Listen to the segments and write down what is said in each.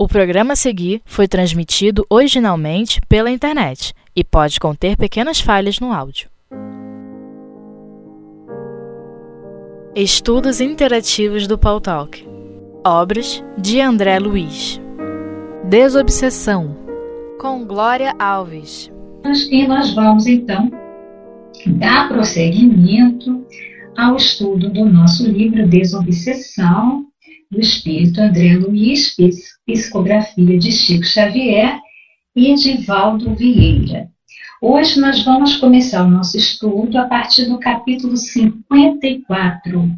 O programa a seguir foi transmitido originalmente pela internet e pode conter pequenas falhas no áudio. Estudos Interativos do Paul Talk. Obras de André Luiz. Desobsessão. Com Glória Alves. E nós vamos então dar prosseguimento ao estudo do nosso livro Desobsessão do Espírito André Luiz, psicografia de Chico Xavier e Edivaldo Vieira. Hoje nós vamos começar o nosso estudo a partir do capítulo 54,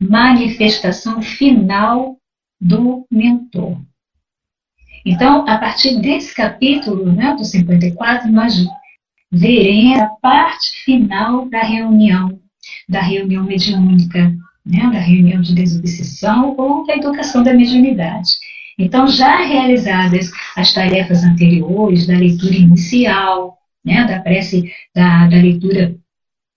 Manifestação Final do Mentor. Então, a partir desse capítulo, né, do 54, nós veremos a parte final da reunião, da reunião mediúnica né, da reunião de desobsessão ou da educação da mediunidade. Então, já realizadas as tarefas anteriores da leitura inicial, né, da prece, da, da leitura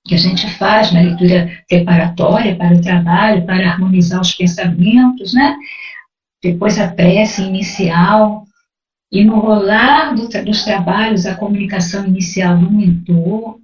que a gente faz, na leitura preparatória para o trabalho, para harmonizar os pensamentos, né? depois a prece inicial, e no rolar do, dos trabalhos, a comunicação inicial do mentor,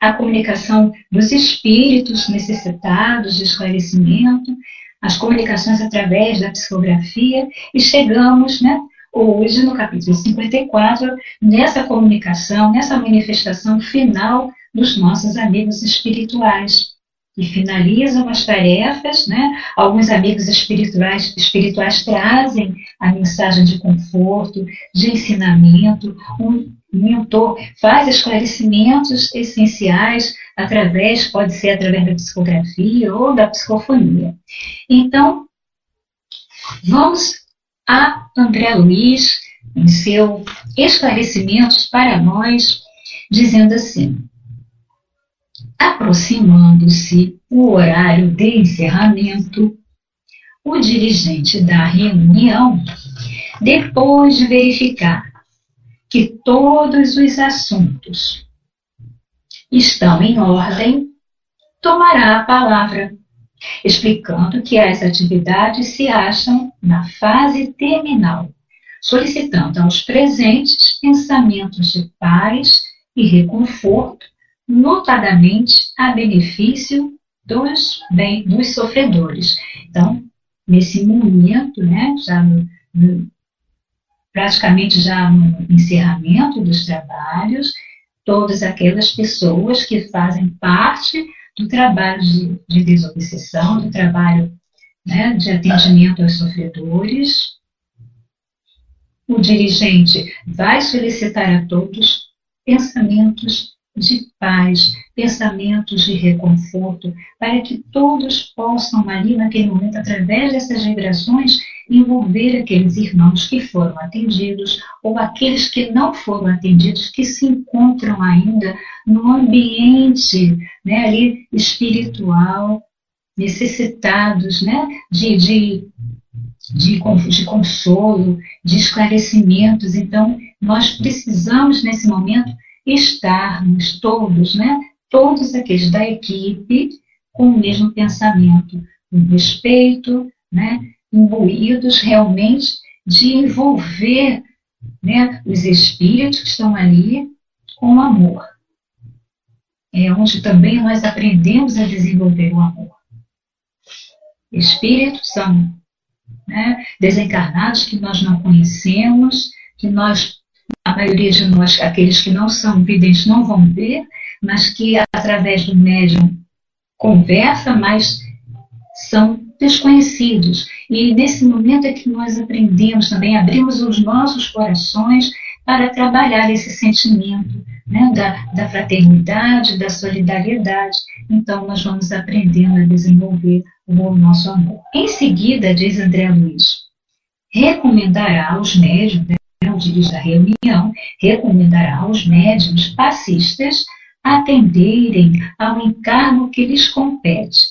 a comunicação dos espíritos necessitados de esclarecimento, as comunicações através da psicografia, e chegamos, né, hoje, no capítulo 54, nessa comunicação, nessa manifestação final dos nossos amigos espirituais, que finalizam as tarefas, né? Alguns amigos espirituais, espirituais trazem a mensagem de conforto, de ensinamento, um mentor faz esclarecimentos essenciais através, pode ser através da psicografia ou da psicofonia. Então, vamos a André Luiz, em seu esclarecimentos para nós, dizendo assim: aproximando-se o horário de encerramento, o dirigente da reunião, depois de verificar que todos os assuntos estão em ordem, tomará a palavra, explicando que as atividades se acham na fase terminal, solicitando aos presentes pensamentos de paz e reconforto, notadamente a benefício dos, bem, dos sofredores. Então, nesse momento, né, já no, no praticamente já no encerramento dos trabalhos, todas aquelas pessoas que fazem parte do trabalho de, de desobsessão, do trabalho né, de atendimento aos sofredores. O dirigente vai solicitar a todos pensamentos de paz, pensamentos de reconforto, para que todos possam ali naquele momento, através dessas vibrações, envolver aqueles irmãos que foram atendidos ou aqueles que não foram atendidos, que se encontram ainda no ambiente né, ali espiritual, necessitados né, de, de, de, de consolo, de esclarecimentos. Então, nós precisamos, nesse momento, estarmos todos, né, todos aqueles da equipe, com o mesmo pensamento, com respeito, né, imbuídos realmente de envolver né, os espíritos que estão ali com amor. É onde também nós aprendemos a desenvolver o amor. Espíritos são né, desencarnados que nós não conhecemos, que nós, a maioria de nós, aqueles que não são videntes, não vão ver, mas que através do médium conversa, mas são desconhecidos. E nesse momento é que nós aprendemos também, abrimos os nossos corações para trabalhar esse sentimento né, da, da fraternidade, da solidariedade. Então, nós vamos aprendendo a desenvolver o nosso amor. Em seguida, diz André Luiz, recomendará aos médiums, né, o da reunião, recomendará aos médiums passistas atenderem ao encargo que lhes compete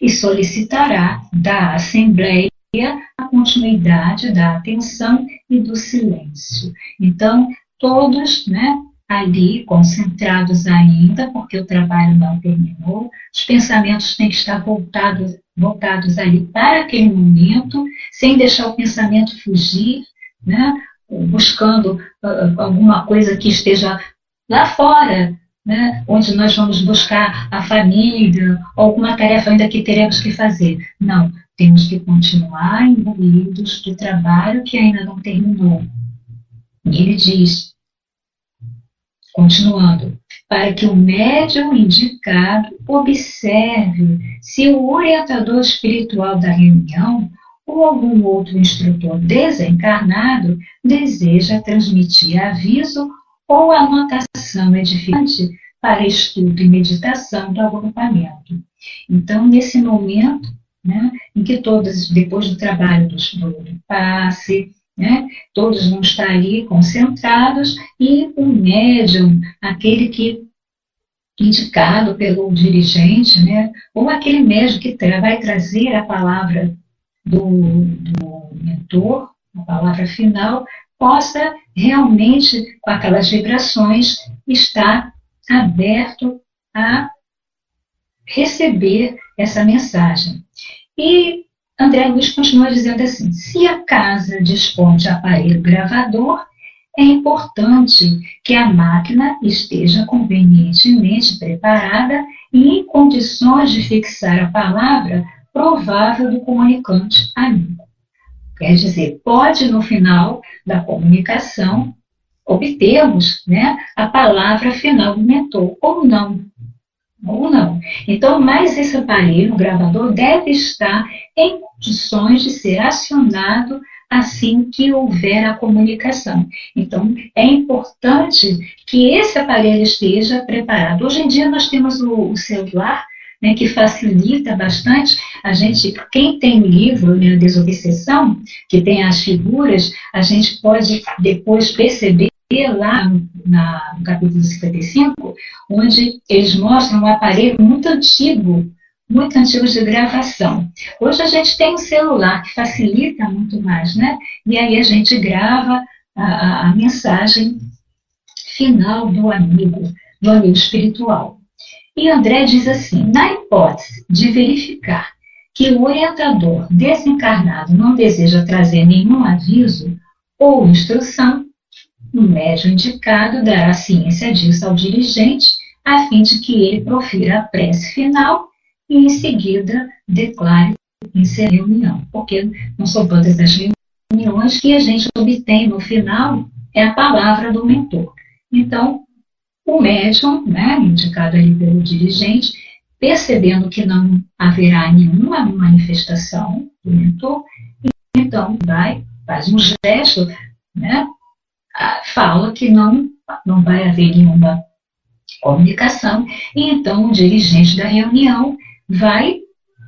e solicitará da Assembleia a continuidade da atenção e do silêncio. Então, todos, né, ali, concentrados ainda, porque o trabalho não terminou, os pensamentos têm que estar voltados, voltados ali para aquele momento, sem deixar o pensamento fugir, né? buscando uh, alguma coisa que esteja lá fora, né? onde nós vamos buscar a família, alguma tarefa ainda que teremos que fazer. Não, temos que continuar imbuídos do trabalho que ainda não terminou. E ele diz, continuando, para que o médium indicado observe se o orientador espiritual da reunião ou algum outro instrutor desencarnado deseja transmitir aviso ou anotação edificante para estudo e meditação do agrupamento. Então, nesse momento, né, em que todos, depois do trabalho do, do passe, né, todos vão estar ali concentrados e o médium, aquele que indicado pelo dirigente, né, ou aquele médium que tra vai trazer a palavra do, do mentor, a palavra final, possa realmente, com aquelas vibrações, estar aberto a receber essa mensagem. E André Luiz continua dizendo assim: se a casa dispõe de aparelho gravador, é importante que a máquina esteja convenientemente preparada e em condições de fixar a palavra provável do comunicante amigo. Quer dizer, pode no final da comunicação obtermos né, a palavra final do mentor, ou não. Ou não. Então, mais esse aparelho, o gravador, deve estar em condições de ser acionado assim que houver a comunicação. Então, é importante que esse aparelho esteja preparado. Hoje em dia, nós temos o, o celular né, que facilita bastante a gente, quem tem o livro, né, Desobsessão, que tem as figuras, a gente pode depois perceber lá na, no capítulo 55, onde eles mostram um aparelho muito antigo, muito antigo de gravação. Hoje a gente tem um celular que facilita muito mais, né? E aí a gente grava a, a mensagem final do amigo, do amigo espiritual. E André diz assim: na hipótese de verificar que o orientador desencarnado não deseja trazer nenhum aviso ou instrução, o médium indicado dará ciência disso ao dirigente, a fim de que ele profira a prece final e, em seguida, declare em reunião. Porque não são todas as reuniões que a gente obtém no final é a palavra do mentor. Então, o médium, né, indicado ali pelo dirigente, percebendo que não haverá nenhuma manifestação do mentor, então vai, faz um gesto, né, fala que não, não vai haver nenhuma comunicação, e então o dirigente da reunião vai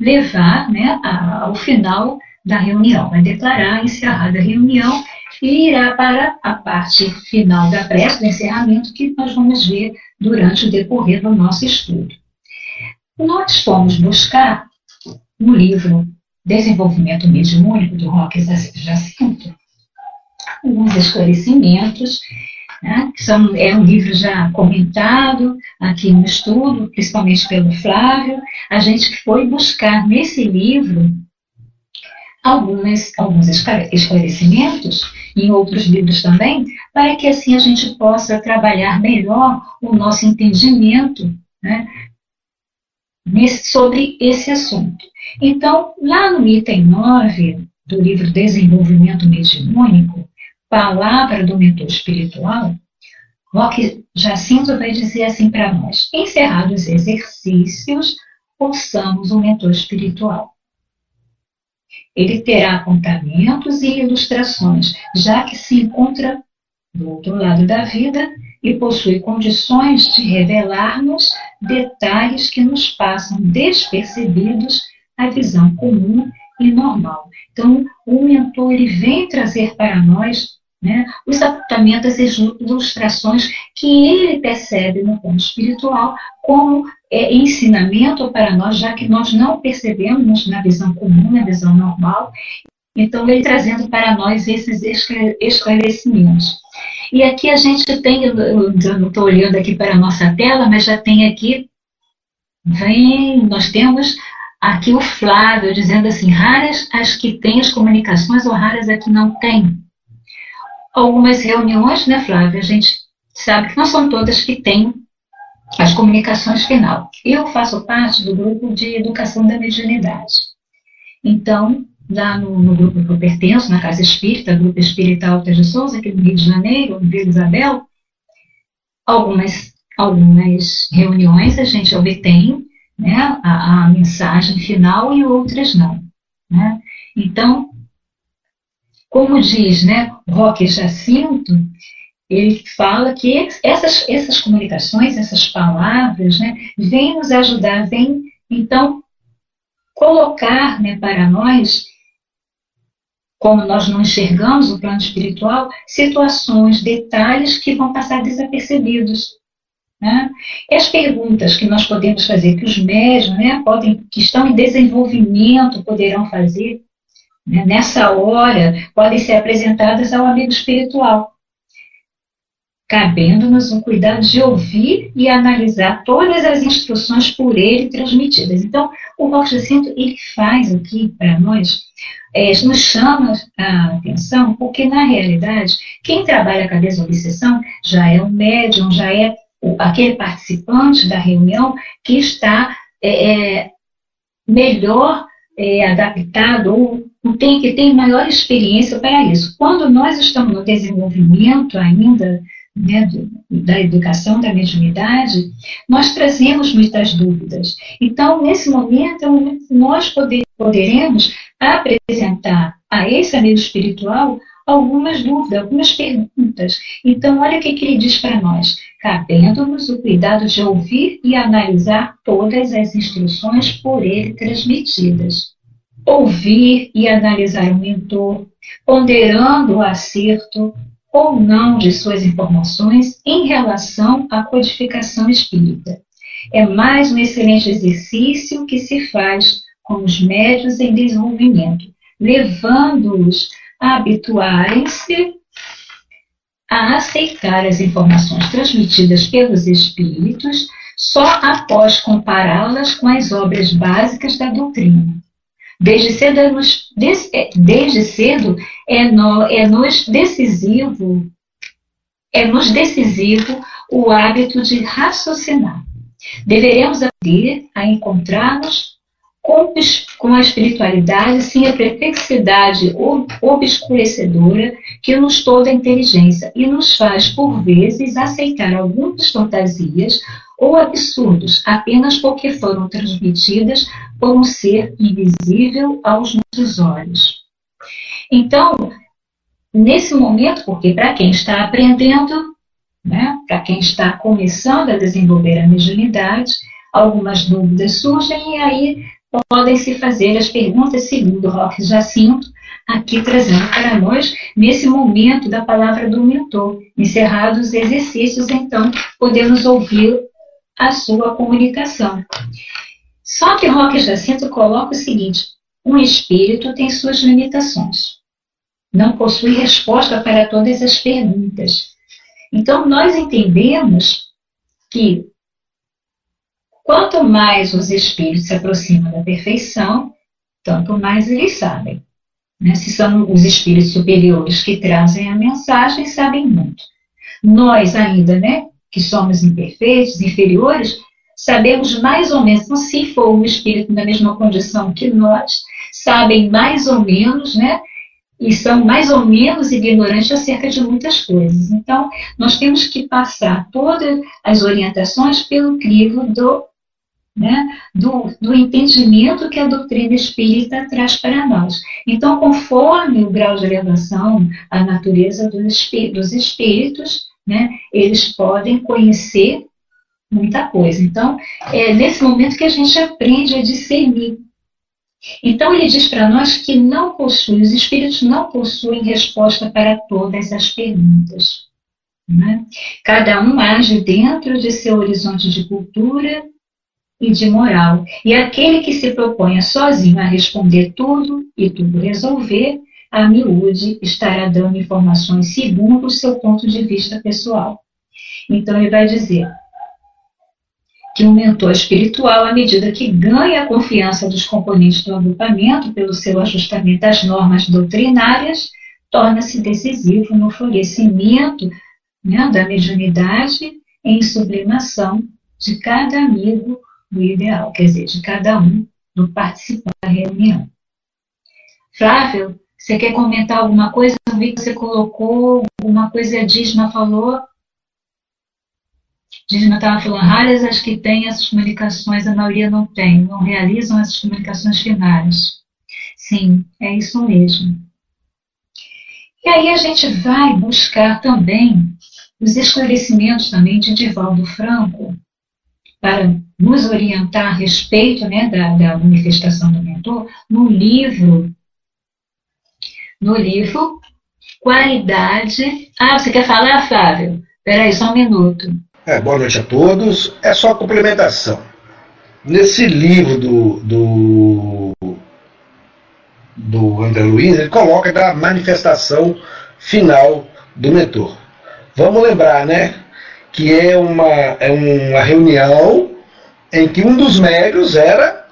levar né, ao final da reunião, vai declarar encerrada a reunião e irá para a parte final da prece, do encerramento, que nós vamos ver durante o decorrer do nosso estudo. Nós fomos buscar no livro Desenvolvimento Mediúnico, do Roque Jacinto, alguns esclarecimentos, né, que são, é um livro já comentado aqui no estudo, principalmente pelo Flávio. A gente foi buscar nesse livro algumas, alguns esclarecimentos em outros livros também, para que assim a gente possa trabalhar melhor o nosso entendimento né, nesse, sobre esse assunto. Então, lá no item 9 do livro Desenvolvimento Mediúnico, Palavra do Mentor Espiritual, Roque Jacinto vai dizer assim para nós: encerrados os exercícios, ouçamos o mentor espiritual. Ele terá apontamentos e ilustrações, já que se encontra do outro lado da vida e possui condições de revelar-nos detalhes que nos passam despercebidos à visão comum e normal. Então, o mentor ele vem trazer para nós né, os apontamentos e ilustrações que ele percebe no plano espiritual como é, ensinamento para nós, já que nós não percebemos na visão comum, na visão normal. Então, ele trazendo para nós esses esclarecimentos. E aqui a gente tem, eu não estou olhando aqui para a nossa tela, mas já tem aqui, vem, nós temos aqui o Flávio dizendo assim, raras as que têm as comunicações ou raras as que não têm. Algumas reuniões, né, Flávio, a gente sabe que não são todas que têm as comunicações final. Eu faço parte do grupo de educação da mediunidade. Então, lá no, no, grupo que eu pertenço, na Casa Espírita, Grupo Espírita Alta de Souza, aqui no Rio de Janeiro, Vila Isabel, algumas, algumas reuniões a gente obtém né, a, a mensagem final e outras não. Né? Então, como diz né, Roque Jacinto, ele fala que essas, essas comunicações, essas palavras, né, vêm nos ajudar, vêm, então, colocar né, para nós como nós não enxergamos o plano espiritual, situações, detalhes que vão passar desapercebidos. Né? E as perguntas que nós podemos fazer, que os médios né, podem, que estão em desenvolvimento poderão fazer, né, nessa hora, podem ser apresentadas ao amigo espiritual cabendo-nos o cuidado de ouvir e analisar todas as instruções por ele transmitidas. Então, o Rocha Jacinto, ele faz aqui para nós, é, nos chama a atenção, porque na realidade, quem trabalha a desobsessão já é um médium, já é o, aquele participante da reunião que está é, é melhor é, adaptado ou tem que ter maior experiência para isso. Quando nós estamos no desenvolvimento ainda né, da educação da mediunidade, nós trazemos muitas dúvidas. Então, nesse momento, é nós poder, poderemos apresentar a esse amigo espiritual algumas dúvidas, algumas perguntas. Então, olha o que, que ele diz para nós. Cabendo-nos o cuidado de ouvir e analisar todas as instruções por ele transmitidas. Ouvir e analisar o mentor, ponderando o acerto, ou não de suas informações em relação à codificação espírita. É mais um excelente exercício que se faz com os médios em desenvolvimento, levando-os a habituarem-se a aceitar as informações transmitidas pelos espíritos só após compará-las com as obras básicas da doutrina. Desde cedo, é nos, é, desde cedo é, no, é nos decisivo, é nos decisivo o hábito de raciocinar. Deveremos aprender a encontrar-nos com, a espiritualidade sem a perplexidade obscurecedora que nos toda a inteligência e nos faz, por vezes, aceitar algumas fantasias ou absurdos apenas porque foram transmitidas por um ser invisível aos nossos olhos. Então, nesse momento, porque para quem está aprendendo, né, para quem está começando a desenvolver a mediunidade, algumas dúvidas surgem e aí podem se fazer as perguntas segundo Roque Jacinto, aqui trazendo para nós, nesse momento da palavra do mentor. Encerrados os exercícios, então, podemos ouvir a sua comunicação. Só que Roque Jacinto coloca o seguinte: um espírito tem suas limitações. Não possui resposta para todas as perguntas. Então, nós entendemos que quanto mais os espíritos se aproximam da perfeição, tanto mais eles sabem. Né? Se são os espíritos superiores que trazem a mensagem, sabem muito. Nós ainda, né, que somos imperfeitos, inferiores, sabemos mais ou menos, então, se for um espírito na mesma condição que nós, sabem mais ou menos, né? E são mais ou menos ignorantes acerca de muitas coisas. Então, nós temos que passar todas as orientações pelo crivo do, né, do, do entendimento que a doutrina espírita traz para nós. Então, conforme o grau de elevação, a natureza dos, dos espíritos, né, eles podem conhecer muita coisa. Então, é nesse momento que a gente aprende a discernir. Então, ele diz para nós que não possui, os espíritos não possuem resposta para todas as perguntas. Né? Cada um age dentro de seu horizonte de cultura e de moral. E aquele que se proponha sozinho a responder tudo e tudo resolver, a miúde estará dando informações segundo o seu ponto de vista pessoal. Então, ele vai dizer que o mentor espiritual, à medida que ganha a confiança dos componentes do agrupamento pelo seu ajustamento às normas doutrinárias, torna-se decisivo no florescimento né, da mediunidade em sublimação de cada amigo do ideal, quer dizer, de cada um do participante da reunião. Flávio, você quer comentar alguma coisa? Eu vi que você colocou alguma coisa, a Disma falou. Disma estava falando, raras as que têm essas comunicações, a maioria não tem, não realizam essas comunicações finais. Sim, é isso mesmo. E aí a gente vai buscar também os esclarecimentos também de Divaldo Franco para nos orientar a respeito né, da, da manifestação do mentor no livro no livro Qualidade. Ah, você quer falar, Flávio? Espera aí, só um minuto. É, boa noite a todos. É só complementação. Nesse livro do, do, do André Luiz, ele coloca da manifestação final do mentor. Vamos lembrar, né? Que é uma, é uma reunião em que um dos médios era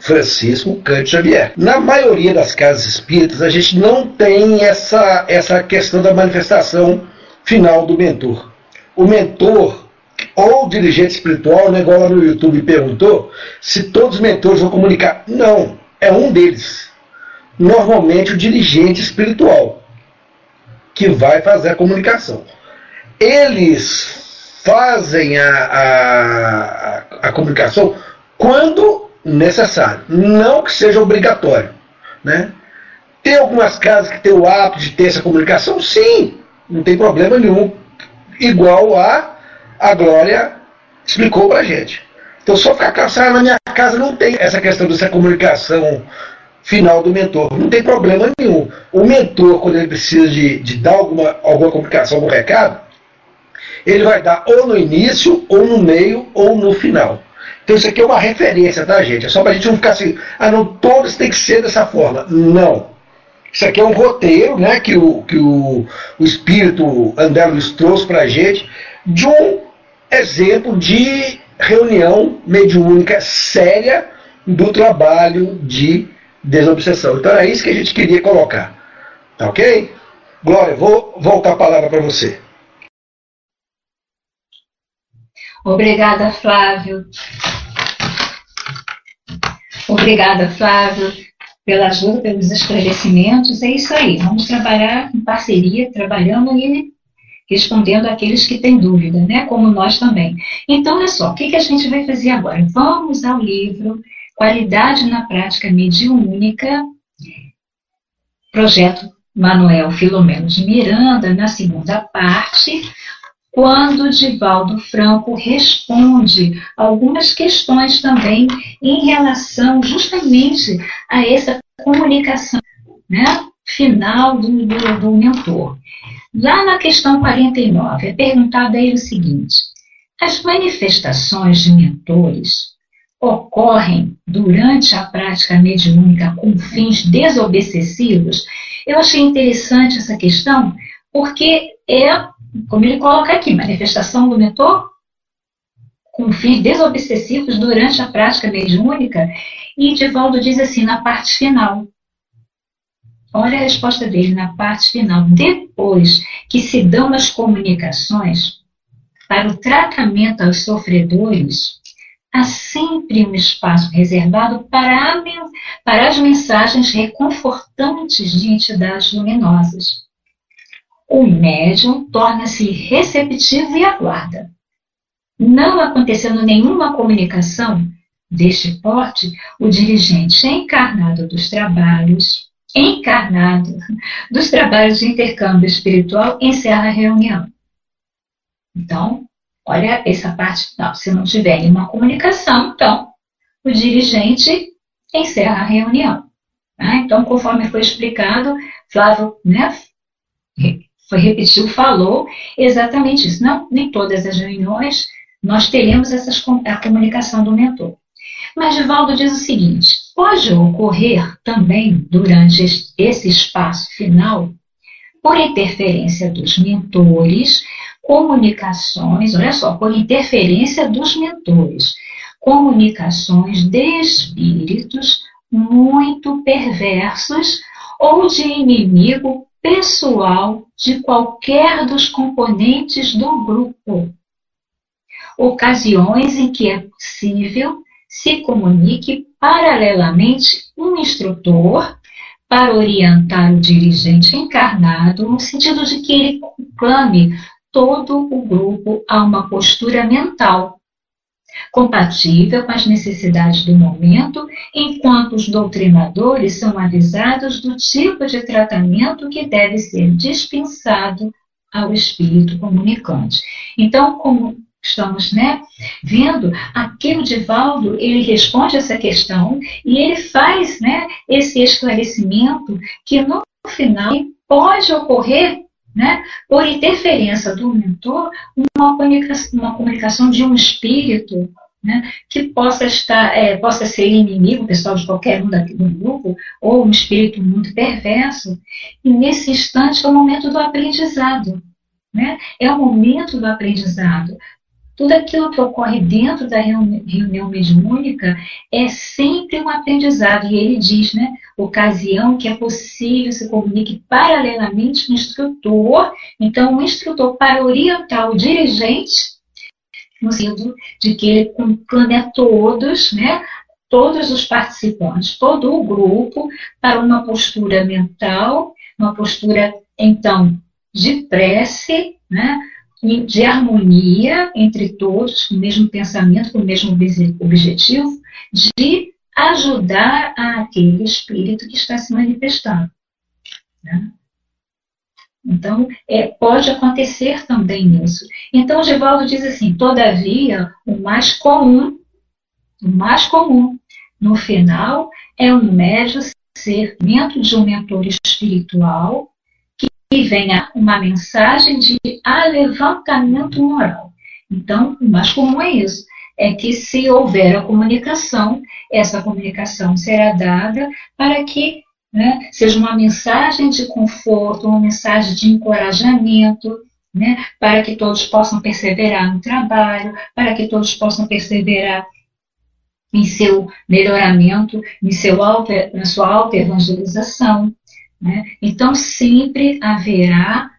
Francisco Cante Xavier. Na maioria das casas espíritas, a gente não tem essa, essa questão da manifestação final do mentor. O mentor ou dirigente espiritual, né, igual lá no YouTube perguntou, se todos os mentores vão comunicar. Não, é um deles. Normalmente o dirigente espiritual que vai fazer a comunicação. Eles fazem a, a, a comunicação quando necessário, não que seja obrigatório. Né? Tem algumas casas que têm o hábito de ter essa comunicação? Sim, não tem problema nenhum. Igual a a Glória explicou para a gente. Então, só ficar cansado na minha casa não tem essa questão dessa comunicação final do mentor. Não tem problema nenhum. O mentor, quando ele precisa de, de dar alguma, alguma comunicação, algum recado, ele vai dar ou no início, ou no meio, ou no final. Então isso aqui é uma referência, tá, gente? É só para a gente não ficar assim, ah, não, todos têm que ser dessa forma. Não. Isso aqui é um roteiro né, que, o, que o, o espírito André Luiz trouxe para a gente de um exemplo de reunião mediúnica séria do trabalho de desobsessão. Então era isso que a gente queria colocar. Tá ok? Glória, vou voltar a palavra para você. Obrigada, Flávio. Obrigada, Flávio, pela ajuda, pelos esclarecimentos. É isso aí. Vamos trabalhar em parceria, trabalhando e respondendo àqueles que têm dúvida, né? Como nós também. Então, olha só, o que, que a gente vai fazer agora? Vamos ao livro Qualidade na Prática Mediúnica, projeto Manuel Filomeno de Miranda, na segunda parte, quando Divaldo Franco responde algumas questões também em relação justamente a essa comunicação né, final do, do, do mentor. Lá na questão 49, é perguntado a ele o seguinte: as manifestações de mentores ocorrem durante a prática mediúnica com fins desobsessivos? Eu achei interessante essa questão, porque é como ele coloca aqui, manifestação do mentor com fins desobsessivos durante a prática mediúnica, e Divaldo diz assim na parte final. Olha a resposta dele na parte final. Depois que se dão as comunicações para o tratamento aos sofredores, há sempre um espaço reservado para, a, para as mensagens reconfortantes de entidades luminosas o médium torna-se receptivo e aguarda. Não acontecendo nenhuma comunicação deste porte, o dirigente encarnado dos trabalhos, encarnado dos trabalhos de intercâmbio espiritual, encerra a reunião. Então, olha essa parte final. Se não tiver nenhuma comunicação, então, o dirigente encerra a reunião. Tá? Então, conforme foi explicado, Flávio né, foi repetiu, falou exatamente isso. Não, nem todas as reuniões nós teremos essas, a comunicação do mentor. Mas Divaldo diz o seguinte: Pode ocorrer também, durante esse espaço final, por interferência dos mentores, comunicações, olha só, por interferência dos mentores, comunicações de espíritos muito perversos ou de inimigo pessoal de qualquer dos componentes do grupo. Ocasiões em que é possível se comunique paralelamente um instrutor para orientar o dirigente encarnado, no sentido de que ele conclame todo o grupo a uma postura mental compatível com as necessidades do momento, enquanto os doutrinadores são avisados do tipo de tratamento que deve ser dispensado ao espírito comunicante. Então, como estamos né, vendo, aqui o Divaldo ele responde essa questão e ele faz né, esse esclarecimento que no final pode ocorrer né, por interferência do mentor, uma comunicação, uma comunicação de um espírito né, que possa estar, é, possa ser inimigo pessoal de qualquer um daqui do grupo, ou um espírito muito perverso, e nesse instante é o momento do aprendizado. Né? É o momento do aprendizado. Tudo aquilo que ocorre dentro da reunião mediúnica é sempre um aprendizado. E ele diz, né? Ocasião que é possível se comunique paralelamente com o instrutor. Então, o instrutor, para orientar o dirigente, no sentido de que ele conclame a todos, né? Todos os participantes, todo o grupo, para uma postura mental, uma postura, então, de prece, né? de harmonia entre todos, com o mesmo pensamento, com o mesmo objetivo, de ajudar aquele espírito que está se manifestando. Né? Então, é, pode acontecer também isso. Então, Givaldo diz assim: todavia, o mais comum, o mais comum, no final, é um médio ser dentro de um mentor espiritual que venha uma mensagem de alevantamento moral. Então, o mais comum é isso. É que se houver a comunicação, essa comunicação será dada para que né, seja uma mensagem de conforto, uma mensagem de encorajamento, né, para que todos possam perseverar no trabalho, para que todos possam perseverar em seu melhoramento, em seu auto, na sua auto-evangelização. Né? Então, sempre haverá,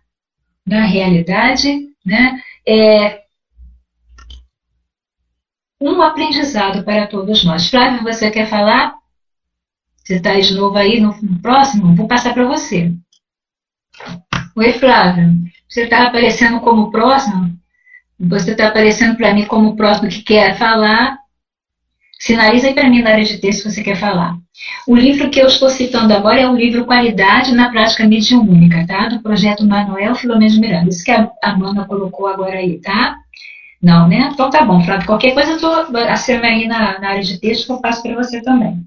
na realidade, né, é, um aprendizado para todos nós. Flávio, você quer falar? Você está de novo aí no, próximo? Vou passar para você. Oi, Flávio. Você está aparecendo como próximo? Você está aparecendo para mim como próximo que quer falar. Sinaliza aí para mim na área de texto que você quer falar. O livro que eu estou citando agora é o livro Qualidade na Prática Mediúnica, tá? Do projeto Manuel Filomeno de Miranda. Isso que a Amanda colocou agora aí, tá? Não, né? Então tá bom, Flávio. Qualquer coisa eu estou acima aí na, na, área de texto que eu passo para você também.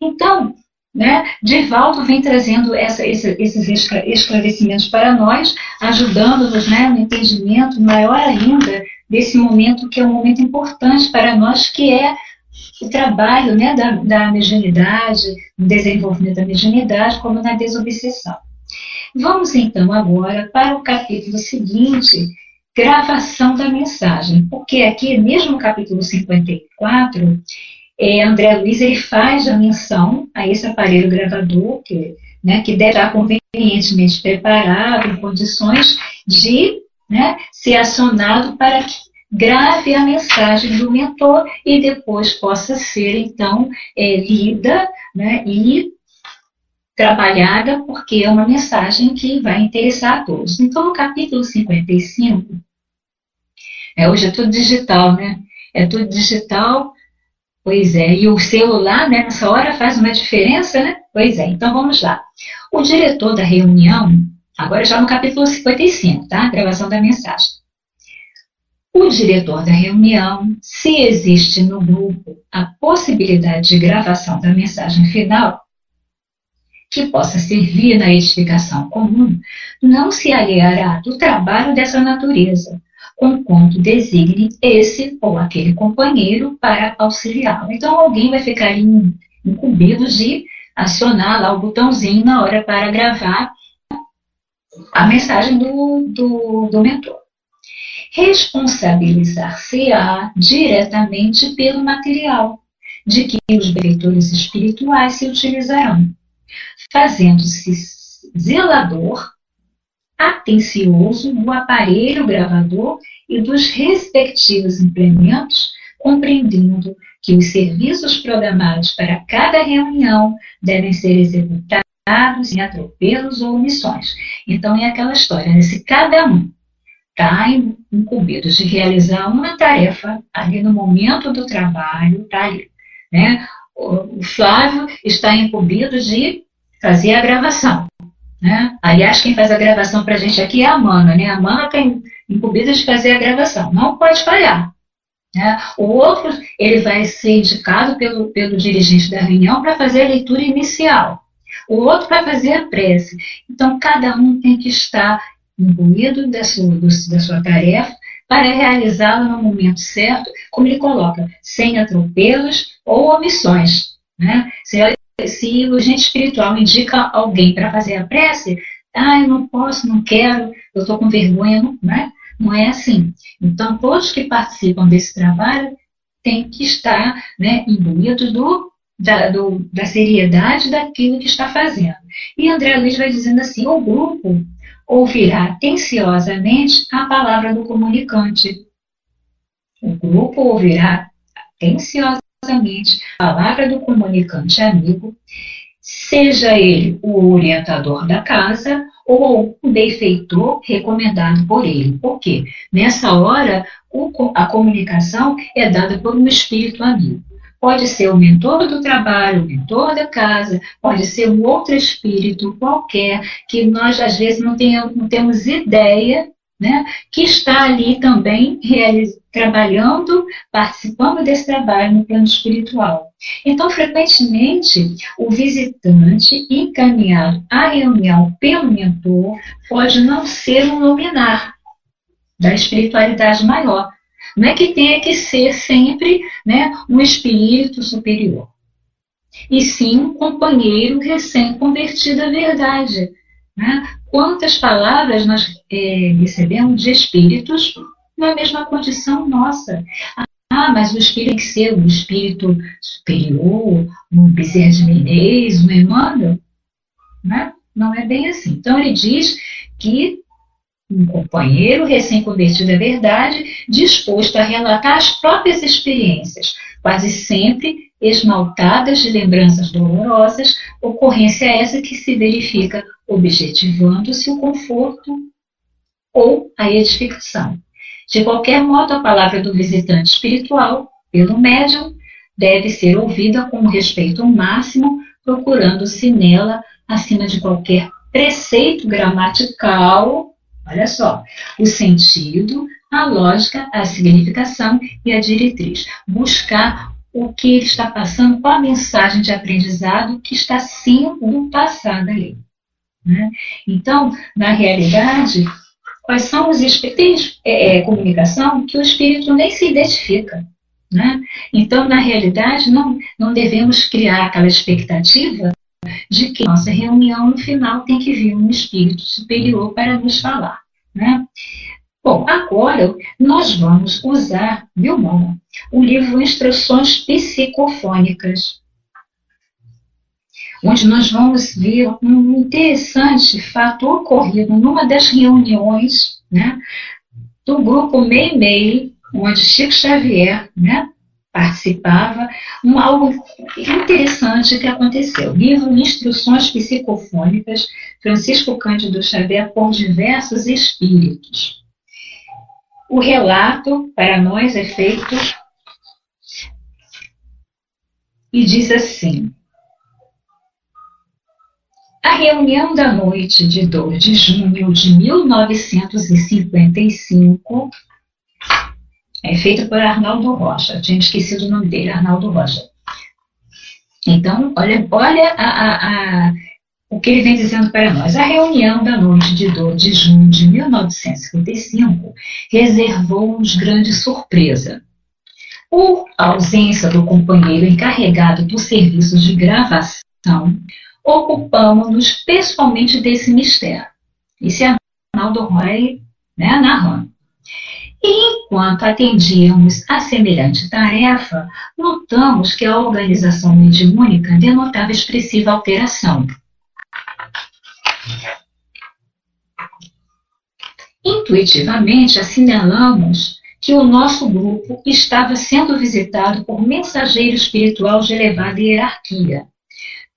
Então, né, Divaldo vem trazendo essa, esse, esses esclarecimentos para nós, ajudando-nos né, no entendimento maior ainda desse momento que é um momento importante para nós, que é o trabalho né, da, da mediunidade, no desenvolvimento da mediunidade, como na desobsessão. Vamos então agora para o capítulo seguinte, gravação da mensagem, porque aqui, mesmo no capítulo 54, é, André Luiz ele faz a menção a esse aparelho gravador, que, né, que deve estar convenientemente preparado, em condições de né, ser acionado para que grave a mensagem do mentor e depois possa ser, então, é, lida né, e trabalhada, porque é uma mensagem que vai interessar a todos. Então, no capítulo 55, é, hoje é tudo digital, né? É tudo digital, pois é. E o celular, né, nessa hora faz uma diferença, né? Pois é. Então, vamos lá. O diretor da reunião, agora já no capítulo 55, tá? gravação da mensagem o diretor da reunião, se existe no grupo a possibilidade de gravação da mensagem final, que possa servir na edificação comum, não se aliará do trabalho dessa natureza, conquanto designe esse ou aquele companheiro para auxiliá-lo. Então, alguém vai ficar em, incumbidos de acionar lá o botãozinho na hora para gravar a mensagem do, do, do mentor. Responsabilizar-se-á diretamente pelo material de que os benfeitores espirituais se utilizarão, fazendo-se zelador atencioso do aparelho gravador e dos respectivos implementos, compreendendo que os serviços programados para cada reunião devem ser executados em atropelos ou omissões. Então é aquela história, né? se cada um está incumbido de realizar uma tarefa ali no momento do trabalho, tá ali, né? O Flávio está incumbido de fazer a gravação. Né? Aliás, quem faz a gravação para a gente aqui é a Mana, né? A Mana está incumbida de fazer a gravação. Não pode falhar. Né? O outro, ele vai ser indicado pelo, pelo dirigente da reunião para fazer a leitura inicial. O outro vai fazer a prece. Então, cada um tem que estar imbuído da sua, da sua tarefa para realizá-la no momento certo, como ele coloca, sem atropelos ou omissões. Né? Se, se o agente espiritual indica alguém para fazer a prece, ah, eu não posso, não quero, eu estou com vergonha, não, né? não é assim. Então, todos que participam desse trabalho têm que estar né, imbuídos do, da, do, da seriedade daquilo que está fazendo. E André Luiz vai dizendo assim: o grupo ouvirá atenciosamente a palavra do comunicante. O grupo ouvirá atenciosamente a palavra do comunicante amigo, seja ele o orientador da casa ou o benfeitor recomendado por ele. Por quê? Nessa hora, a comunicação é dada por um espírito amigo. Pode ser o mentor do trabalho, o mentor da casa, pode ser um outro espírito qualquer, que nós às vezes não, tenhamos, não temos ideia, né, que está ali também trabalhando, participando desse trabalho no plano espiritual. Então, frequentemente, o visitante encaminhado à reunião pelo mentor pode não ser um luminar da espiritualidade maior, não é que tenha que ser sempre né, um espírito superior. E sim um companheiro recém-convertido à verdade. Né? Quantas palavras nós é, recebemos de espíritos na mesma condição nossa? Ah, mas o espírito tem que ser um espírito superior, um Bezerra de Menezes, um Emmanuel? Né? Não é bem assim. Então ele diz que um companheiro recém-convertido à verdade, disposto a relatar as próprias experiências, quase sempre esmaltadas de lembranças dolorosas, ocorrência essa que se verifica objetivando-se o conforto ou a edificação. De qualquer modo, a palavra do visitante espiritual, pelo médium, deve ser ouvida com respeito máximo, procurando-se nela, acima de qualquer preceito gramatical, Olha só, o sentido, a lógica, a significação e a diretriz. Buscar o que ele está passando, qual a mensagem de aprendizado que está sendo passada ali. Né? Então, na realidade, quais são os espíritos? É, é, comunicação que o espírito nem se identifica. Né? Então, na realidade, não, não devemos criar aquela expectativa de que nossa reunião no final tem que vir um espírito superior para nos falar. Né? Bom, agora nós vamos usar, viu, Mona, o livro Instruções Psicofônicas, onde nós vamos ver um interessante fato ocorrido numa das reuniões né, do grupo Meimei, onde Chico Xavier né, participava, um, algo interessante que aconteceu. Livro Instruções Psicofônicas, Francisco Cândido Xavier, por diversos espíritos. O relato, para nós, é feito e diz assim: A reunião da noite de 2 de junho de 1955 é feita por Arnaldo Rocha. Tinha esquecido o nome dele, Arnaldo Rocha. Então, olha, olha a, a, a, o que ele vem dizendo para nós. A reunião da noite de 2 de junho de 1955 reservou-nos grande surpresa. Por ausência do companheiro encarregado do serviço de gravação, ocupamos-nos pessoalmente desse mistério. Isso é Arnaldo Roy né, narrando. E enquanto atendíamos a semelhante tarefa, notamos que a organização mediúnica denotava expressiva alteração. Intuitivamente assinalamos que o nosso grupo estava sendo visitado por mensageiro espiritual de elevada hierarquia.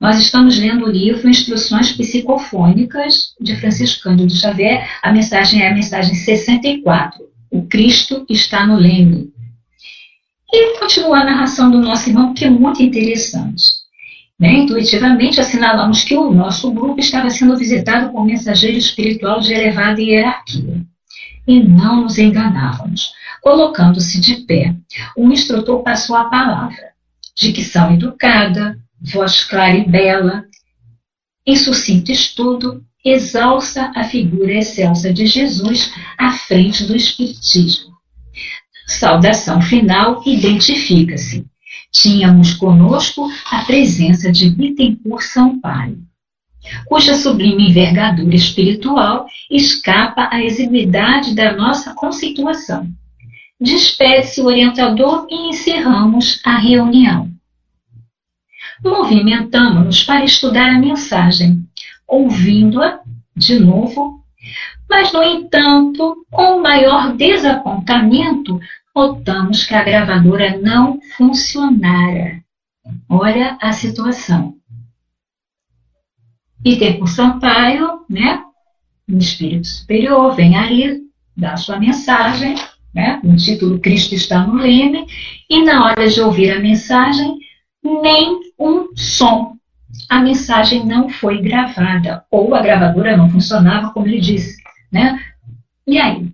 Nós estamos lendo o livro Instruções Psicofônicas de Francisco Cândido Xavier. A mensagem é a mensagem 64. O Cristo está no leme. E continua a narração do nosso irmão, que é muito interessante. Né? Intuitivamente assinalamos que o nosso grupo estava sendo visitado por um mensageiro espiritual de elevada hierarquia. E não nos enganávamos. Colocando-se de pé, o instrutor passou a palavra. Dicção educada, voz clara e bela, em sucinto estudo, exalça a figura excelsa de Jesus à frente do Espiritismo. Saudação final identifica-se. Tínhamos conosco a presença de Bittencourt Sampaio, cuja sublime envergadura espiritual escapa à exiguidade da nossa conceituação. Despede-se o orientador e encerramos a reunião. Movimentamos-nos para estudar a mensagem, ouvindo-a de novo, mas, no entanto, com maior desapontamento, notamos que a gravadora não funcionara. Olha a situação. E tem por Sampaio, né, um espírito superior, vem ali, dá sua mensagem, né, no título Cristo está no leme, e na hora de ouvir a mensagem, nem um som a mensagem não foi gravada, ou a gravadora não funcionava, como ele disse. Né? E aí?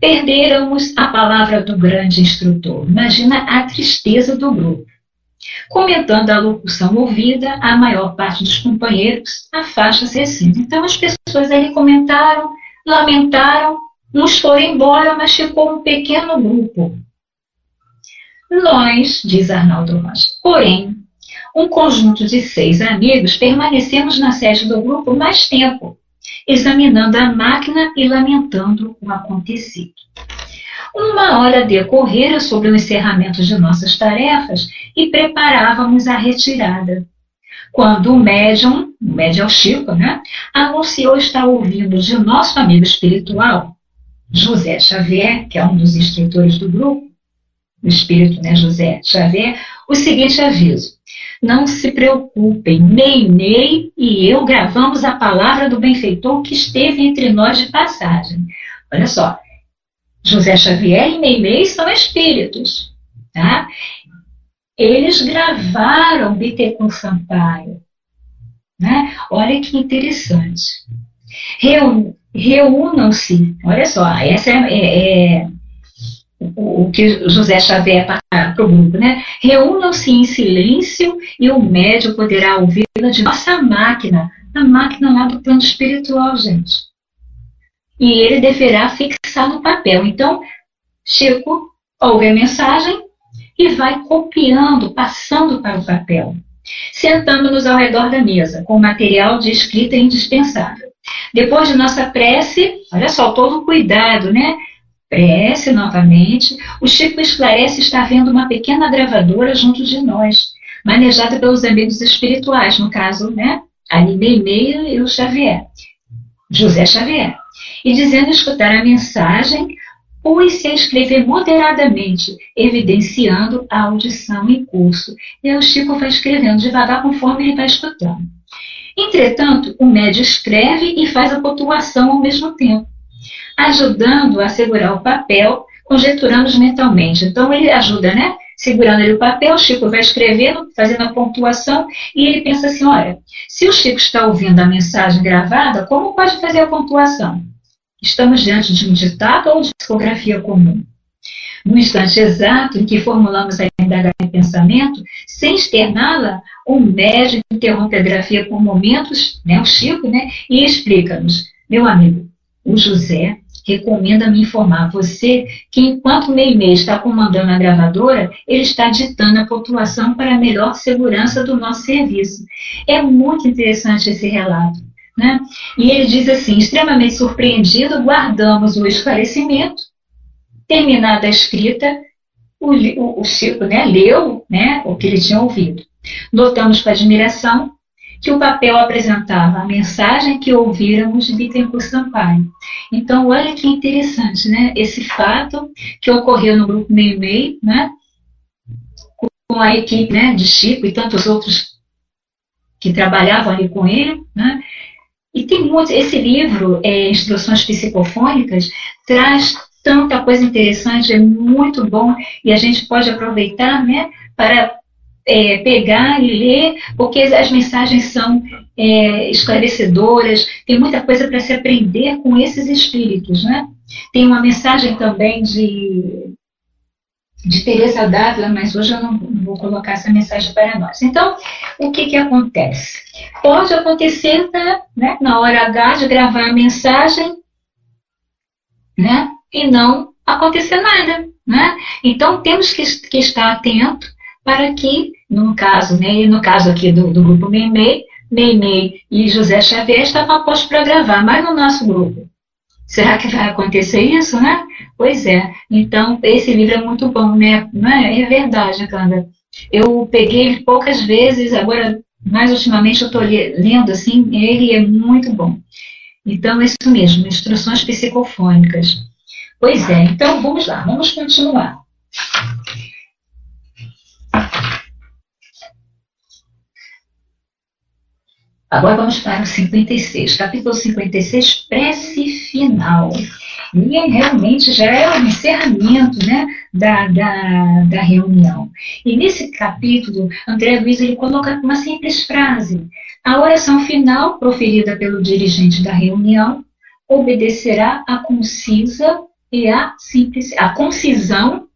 Perderamos a palavra do grande instrutor. Imagina a tristeza do grupo. Comentando a locução ouvida, a maior parte dos companheiros afasta-se assim. Então as pessoas ali comentaram, lamentaram, uns foram embora, mas ficou um pequeno grupo. Nós, diz Arnaldo Rocha, porém, um conjunto de seis amigos, permanecemos na sede do grupo mais tempo, examinando a máquina e lamentando o acontecido. Uma hora decorrera sobre o encerramento de nossas tarefas e preparávamos a retirada. Quando o médium, o médium Chico, né, anunciou estar ouvindo de nosso amigo espiritual, José Xavier, que é um dos instrutores do grupo, o espírito, né, José Xavier, o seguinte aviso. Não se preocupem, Ney Ney e eu gravamos a palavra do benfeitor que esteve entre nós de passagem. Olha só, José Xavier e Ney Ney são espíritos, tá? Eles gravaram Bittencourt Sampaio. Né? Olha que interessante. Reúnam-se, olha só, essa é, é, é que José Xavier para o grupo, né? Reúnam-se em silêncio e o médium poderá ouvi-la de nossa máquina, a máquina lá do plano espiritual, gente. E ele deverá fixar no papel. Então, Chico ouve a mensagem e vai copiando, passando para o papel. Sentamos-nos ao redor da mesa, com material de escrita indispensável. Depois de nossa prece, olha só, todo cuidado, né? Prece novamente. O Chico esclarece estar vendo uma pequena gravadora junto de nós, manejada pelos amigos espirituais, no caso, né? Ali Meia e o Xavier, José Xavier. E dizendo escutar a mensagem, pôs-se a escrever moderadamente, evidenciando a audição em curso. E aí o Chico vai escrevendo devagar conforme ele vai escutando. Entretanto, o médio escreve e faz a pontuação ao mesmo tempo ajudando a segurar o papel, conjecturando mentalmente. Então ele ajuda, né? Segurando ele o papel, o Chico vai escrevendo, fazendo a pontuação, e ele pensa assim: olha, se o Chico está ouvindo a mensagem gravada, como pode fazer a pontuação? Estamos diante de um ditado ou de discografia comum? No instante exato em que formulamos a indagação de pensamento, sem externá-la, o médico interrompe a grafia por momentos, né, o Chico, né, e explica-nos: meu amigo, o José recomenda me informar você que enquanto o Meimei está comandando a gravadora, ele está ditando a pontuação para melhor segurança do nosso serviço. É muito interessante esse relato. Né? E ele diz assim: extremamente surpreendido, guardamos o esclarecimento. Terminada a escrita, o, o, o Chico né, leu né, o que ele tinha ouvido. Notamos com admiração que o papel apresentava a mensagem que ouvíramos de Bittencourt Sampaio. Então, olha que interessante, né? Esse fato que ocorreu no grupo Meio Meio, né? Com a equipe né, de Chico e tantos outros que trabalhavam ali com ele, né? E tem muito, esse livro, é, Instruções Psicofônicas, traz tanta coisa interessante, é muito bom e a gente pode aproveitar né, para é, pegar e ler, porque as mensagens são é, esclarecedoras, tem muita coisa para se aprender com esses espíritos. Né? Tem uma mensagem também de, de Teresa Dávila, mas hoje eu não, vou colocar essa mensagem para nós. Então, o que, que acontece? Pode acontecer né, né, na hora H de gravar a mensagem né, e não acontecer nada. Né? Então, temos que, que estar atento para que, no caso, né, no caso aqui do, do grupo Meimei, Meimei e José Xavier estavam postos para gravar, mas no nosso grupo. Será que vai acontecer isso, né? Pois é. Então, esse livro é muito bom, né? Não é, é verdade, Canda. Eu peguei ele poucas vezes, agora, mais ultimamente, eu estou lendo assim, ele é muito bom. Então, é isso mesmo, instruções psicofônicas. Pois é, então vamos lá, vamos continuar. Agora vamos para o 56, capítulo 56, prece final. E é realmente já é o encerramento né, da, da, da reunião. E nesse capítulo, André Luiz ele coloca uma simples frase. A oração final, proferida pelo dirigente da reunião, obedecerá à concisa e à simples, a concisão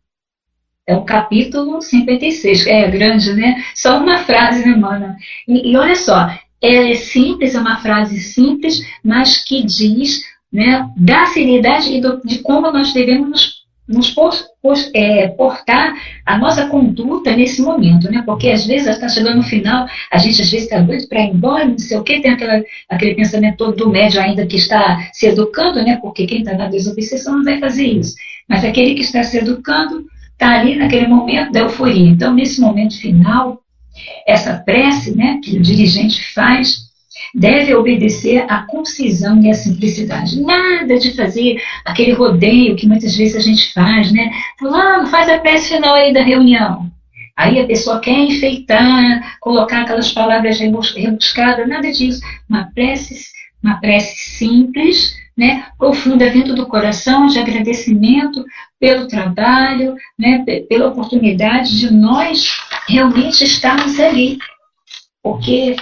é o capítulo 56. É grande, né? Só uma frase, né, mana? E, e olha só, é simples, é uma frase simples, mas que diz né, da seriedade e do, de como nós devemos nos, nos pos, pos, é, portar a nossa conduta nesse momento, né? Porque às vezes está chegando no final, a gente às vezes está doido para ir embora, não sei o quê, tem aquela, aquele pensamento todo do médio ainda que está se educando, né? Porque quem está na desobsessão não vai fazer isso. Mas aquele que está se educando está ali naquele momento da euforia. Então, nesse momento final, essa prece né, que o dirigente faz deve obedecer à concisão e à simplicidade. Nada de fazer aquele rodeio que muitas vezes a gente faz, né? Fulano, faz a prece final aí da reunião. Aí a pessoa quer enfeitar, colocar aquelas palavras rebuscadas, nada disso. Uma prece, uma prece simples, né, profunda vindo do coração de agradecimento pelo trabalho, né, pela oportunidade de nós realmente estarmos ali. Porque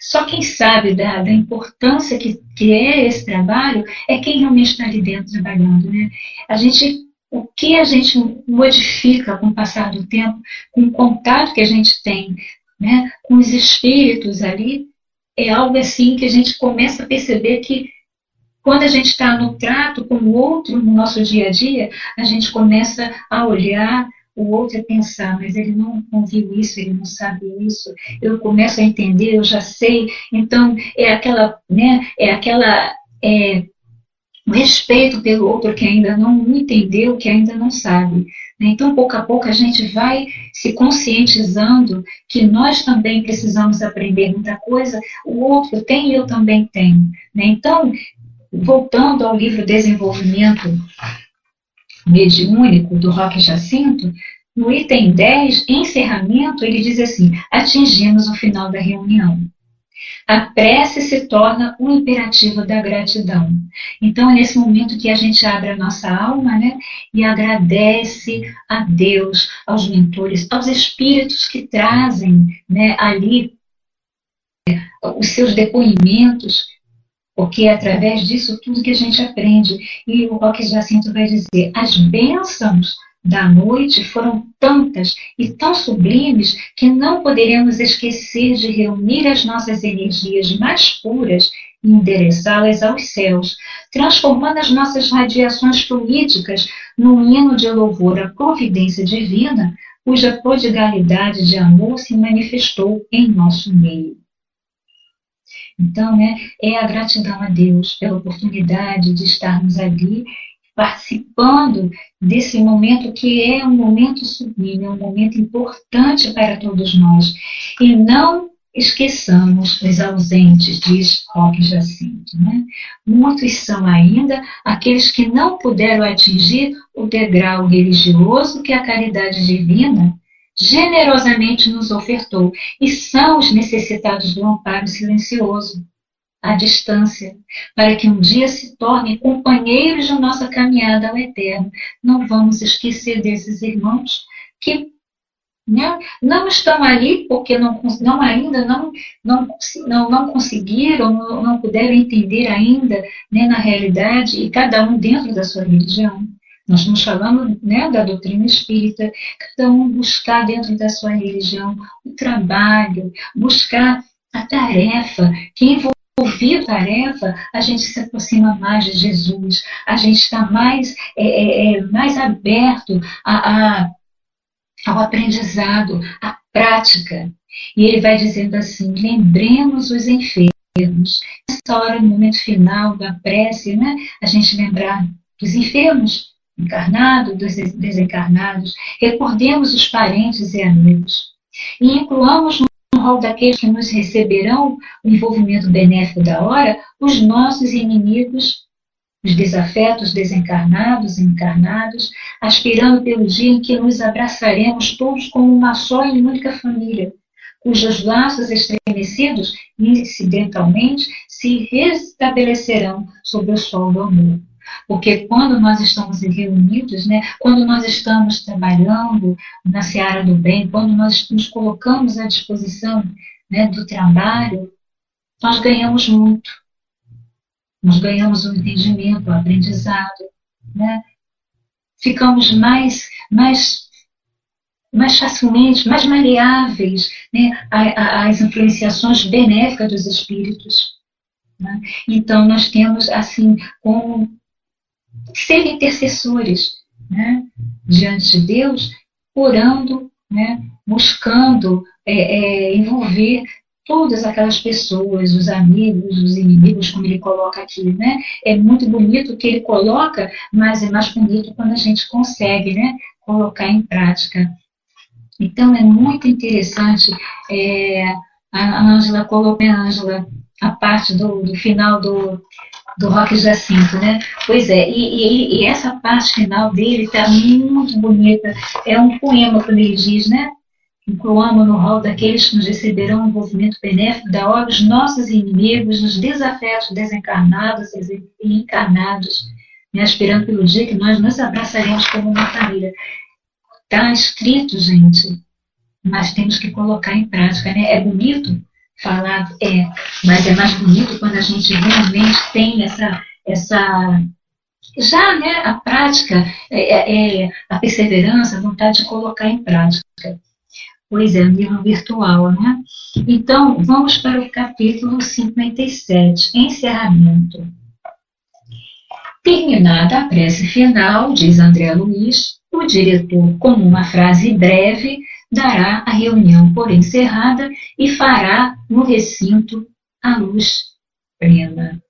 só quem sabe da, da importância que, que é esse trabalho é quem realmente está ali dentro trabalhando. Né? A gente, o que a gente modifica com o passar do tempo, com o contato que a gente tem né, com os espíritos ali, é algo assim que a gente começa a perceber que quando a gente está no trato com o outro no nosso dia a dia, a gente começa a olhar o outro a pensar, mas ele não, não viu isso, ele não sabe isso. Eu começo a entender, eu já sei. Então é aquela, né? É aquela é, respeito pelo outro que ainda não entendeu, que ainda não sabe. Né? Então, pouco a pouco, a gente vai se conscientizando que nós também precisamos aprender muita coisa, o outro tem e eu também tenho. Né? Então, voltando ao livro Desenvolvimento Mediúnico, do Roque Jacinto, no item 10, encerramento, ele diz assim: atingimos o final da reunião. A prece se torna um imperativo da gratidão. Então, é nesse momento que a gente abre a nossa alma né, e agradece a Deus, aos mentores, aos espíritos que trazem né, ali os seus depoimentos porque é através disso tudo que a gente aprende. E o Roque Jacinto vai dizer: as bênçãos da noite foram tantas e tão sublimes que não poderemos esquecer de reunir as nossas energias mais puras e endereçá-las aos céus, transformando as nossas radiações fluídicas num hino de louvor à providência divina, cuja prodigalidade de amor se manifestou em nosso meio. Então, né, é a gratidão a Deus pela oportunidade de estarmos ali participando desse momento que é um momento sublime, é um momento importante para todos nós. E não esqueçamos os ausentes, diz Roque Jacinto. Né? Muitos são ainda aqueles que não puderam atingir o degrau religioso que a caridade divina generosamente nos ofertou, e são os necessitados do amparo silencioso à distância, para que um dia se tornem companheiros de nossa caminhada ao eterno. Não vamos esquecer desses irmãos que né, não estão ali porque não, não ainda não, não, não, não conseguiram, não, puderam entender ainda né, na realidade, e cada um dentro da sua religião. Nós estamos falando né, da doutrina espírita, cada um buscar dentro da sua religião o trabalho, buscar a tarefa que envolve a tarefa, a gente se aproxima mais de Jesus, a gente está mais, é, é, é, mais aberto a, a, ao aprendizado, à prática. E ele vai dizendo assim: lembremos os enfermos. Nessa hora, no momento final da prece, né, a gente lembrar dos enfermos, encarnados, dos desencarnados, recordemos os parentes e amigos. E incluamos rol daqueles que nos receberão o envolvimento benéfico da hora, os nossos inimigos, os desafetos desencarnados e encarnados, aspirando pelo dia em que nos abraçaremos todos como uma só e única família, cujos laços estremecidos incidentalmente se restabelecerão sob o sol do amor. Porque quando nós estamos reunidos, né, quando nós estamos trabalhando na seara do bem, quando nós nos colocamos à disposição né, do trabalho, nós ganhamos muito. Nós ganhamos o um entendimento, o um aprendizado. Né? Ficamos mais, mais, mais facilmente, mais maleáveis né, às influenciações benéficas dos espíritos. Né? Então, nós temos, assim, como ser intercessores né, diante de Deus, orando, né, buscando é, é, envolver todas aquelas pessoas, os amigos, os inimigos, como ele coloca aqui, né? É muito bonito o que ele coloca, mas é mais bonito quando a gente consegue, né? Colocar em prática. Então é muito interessante. É, a Ângela colocou, a Ângela, a parte do, do final do, do Rock Jacinto, né? Pois é, e, e, e essa parte final dele está muito bonita. É um poema, quando ele diz, né? Incluamos no rol daqueles que nos receberão o envolvimento benéfico da obra os nossos inimigos, os desafetos desencarnados e encarnados, né? esperando pelo dia que nós nos abraçaremos como uma família. Está escrito, gente, mas temos que colocar em prática, né? É bonito, falado é, mas é mais bonito quando a gente realmente tem essa, essa já né, a prática, é, é, é, a perseverança, a vontade de colocar em prática. Pois é, nível virtual, né? Então, vamos para o capítulo 57, encerramento. Terminada a prece final, diz André Luiz, o diretor, com uma frase breve, dará a reunião por encerrada e fará no recinto a luz plena.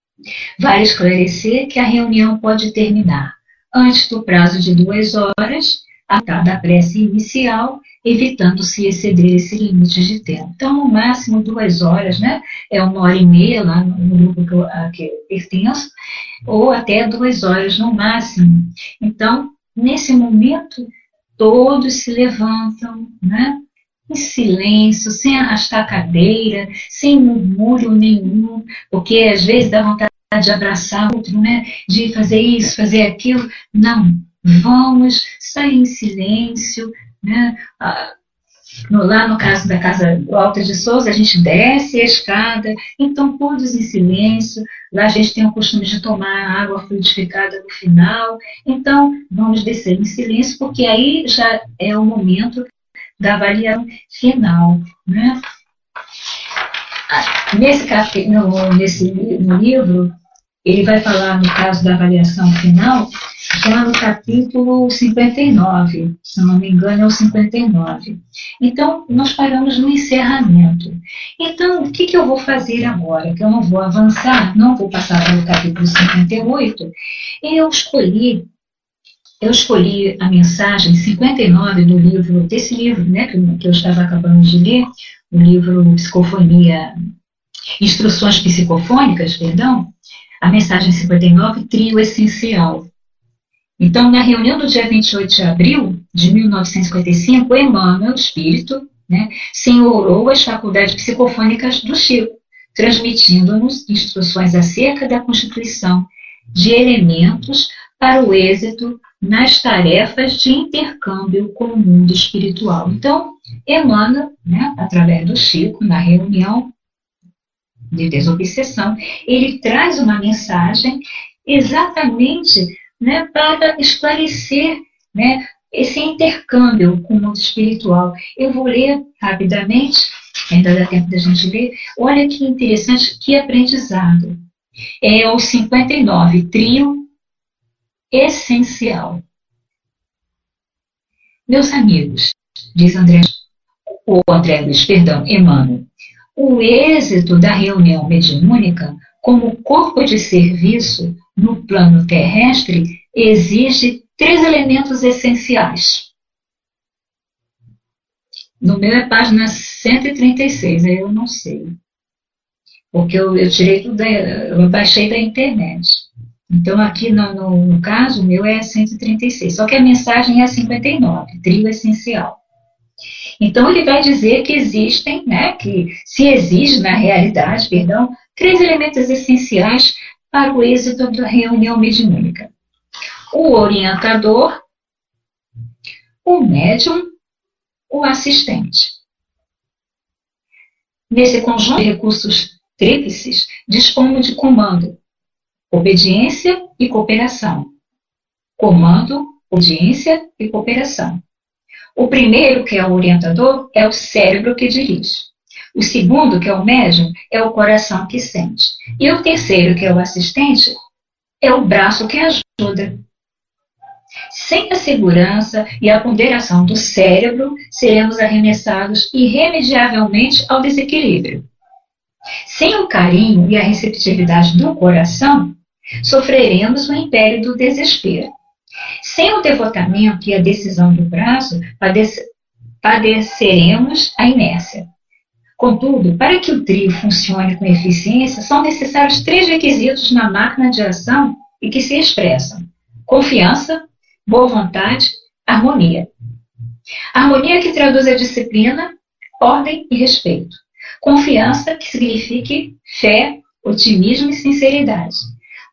Vale esclarecer que a reunião pode terminar antes do prazo de duas horas, a cada prece inicial, evitando-se exceder esse limite de tempo. Então, no máximo duas horas, né? É uma hora e meia lá no grupo que eu, a que eu pertenço, ou até duas horas no máximo. Então, nesse momento, todos se levantam, né? Em silêncio, sem arrastar a cadeira, sem murmúrio nenhum, porque às vezes dá vontade de abraçar outro, né? De fazer isso, fazer aquilo. Não, vamos sair em silêncio, né? Ah, no, lá no caso da casa do Alto de Souza, a gente desce a escada, então todos em silêncio. Lá a gente tem o costume de tomar água fluidificada no final. Então, vamos descer em silêncio, porque aí já é o momento da avaliação final. Né? nesse, no, nesse no livro, ele vai falar, no caso da avaliação final, já no capítulo 59, se não me engano, é o 59. Então, nós paramos no encerramento. Então, o que, que eu vou fazer agora? Que eu não vou avançar, não vou passar para o capítulo 58. Eu escolhi, eu escolhi a mensagem 59 do livro, desse livro, né, que eu estava acabando de ler, o livro Psicofonia, Instruções Psicofônicas, perdão, a mensagem 59, trio essencial. Então, na reunião do dia 28 de abril de 1955, Emmanuel, espírito, né, senhorou as faculdades psicofônicas do Chico, transmitindo-nos instruções acerca da constituição de elementos para o êxito nas tarefas de intercâmbio com o mundo espiritual. Então, Emmanuel, né, através do Chico, na reunião, de desobsessão, ele traz uma mensagem exatamente né, para esclarecer né, esse intercâmbio com o mundo espiritual. Eu vou ler rapidamente, ainda dá tempo da gente ler. Olha que interessante, que aprendizado. É o 59, trio essencial. Meus amigos, diz André, o André Luiz, perdão, Emmanuel, o êxito da reunião mediúnica, como corpo de serviço no plano terrestre, exige três elementos essenciais. No meu é página 136, aí eu não sei. Porque eu, eu tirei tudo, eu baixei da internet. Então, aqui no, no, no caso, o meu é 136. Só que a mensagem é 59, trio essencial. Então ele vai dizer que existem, né, que se exige na realidade, perdão, três elementos essenciais para o êxito da reunião mediúnica: o orientador, o médium, o assistente. Nesse conjunto de recursos tríplices, dispomos de comando, obediência e cooperação. Comando, obediência e cooperação. O primeiro, que é o orientador, é o cérebro que dirige. O segundo, que é o médium, é o coração que sente. E o terceiro, que é o assistente, é o braço que ajuda. Sem a segurança e a ponderação do cérebro, seremos arremessados irremediavelmente ao desequilíbrio. Sem o carinho e a receptividade do coração, sofreremos o império do desespero. Sem o devotamento e a decisão do braço, padeceremos a inércia. Contudo, para que o trio funcione com eficiência, são necessários três requisitos na máquina de ação e que se expressam: confiança, boa vontade, harmonia. Harmonia que traduz a disciplina, ordem e respeito. Confiança que signifique fé, otimismo e sinceridade.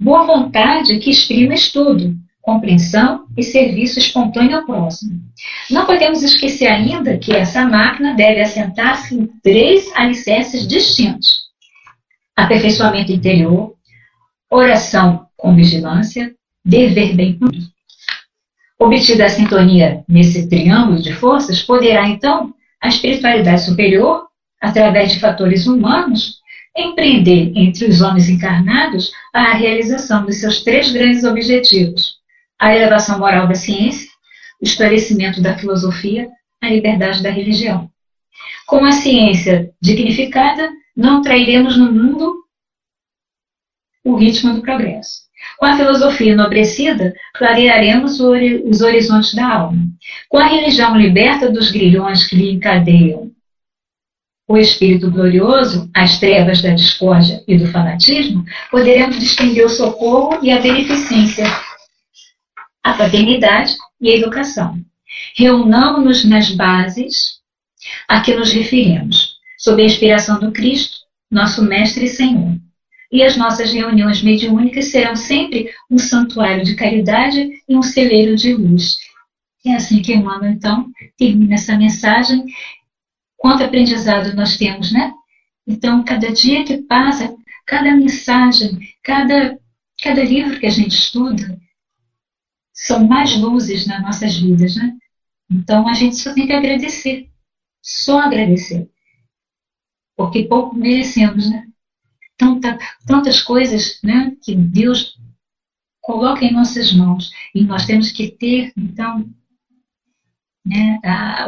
Boa vontade que exprima estudo, compreensão e serviço espontâneo ao próximo. Não podemos esquecer ainda que essa máquina deve assentar-se em três alicerces distintos: aperfeiçoamento interior, oração com vigilância, dever bem cumprido. Obtida a sintonia nesse triângulo de forças, poderá então a espiritualidade superior, através de fatores humanos, empreender entre os homens encarnados a realização dos seus três grandes objetivos: a elevação moral da ciência, o esclarecimento da filosofia, a liberdade da religião. Com a ciência dignificada, não trairemos no mundo o ritmo do progresso. Com a filosofia enobrecida, clarearemos os horizontes da alma. Com a religião liberta dos grilhões que lhe encadeiam o espírito glorioso, as trevas da discórdia e do fanatismo, poderemos distinguir o socorro e a beneficência a paternidade e a educação. Reunamos-nos nas bases a que nos referimos, sob a inspiração do Cristo, nosso Mestre e Senhor. E as nossas reuniões mediúnicas serão sempre um santuário de caridade e um celeiro de luz. É assim que Emmanuel, então, termina essa mensagem. Quanto aprendizado nós temos, né? Então, cada dia que passa, cada mensagem, cada, cada livro que a gente estuda, são mais luzes nas nossas vidas, né? Então a gente só tem que agradecer, só agradecer. porque pouco merecemos, né? Tanta, tantas coisas né, que Deus coloca em nossas mãos e nós temos que ter, então, né,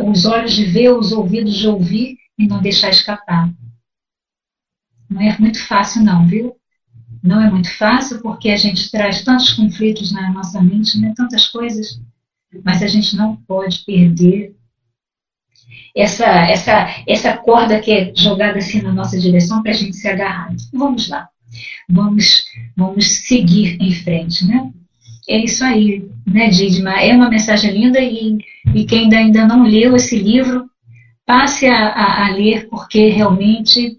os olhos de ver, os ouvidos de ouvir e não deixar escapar. Não é muito fácil, não, viu? Não é muito fácil porque a gente traz tantos conflitos na nossa mente, né, tantas coisas, mas a gente não pode perder essa, essa, essa corda que é jogada assim na nossa direção para a gente se agarrar. Vamos lá, vamos, vamos seguir em frente, né? É isso aí, né, Didma? É uma mensagem linda e, e quem ainda não leu esse livro, passe a, a, a ler, porque realmente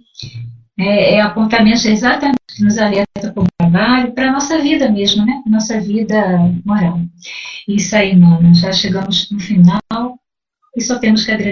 é, é apontamento exatamente que nos alerta para o trabalho, para a nossa vida mesmo, né? Nossa vida moral. Isso aí, mano. Já chegamos no final e só temos que agradecer.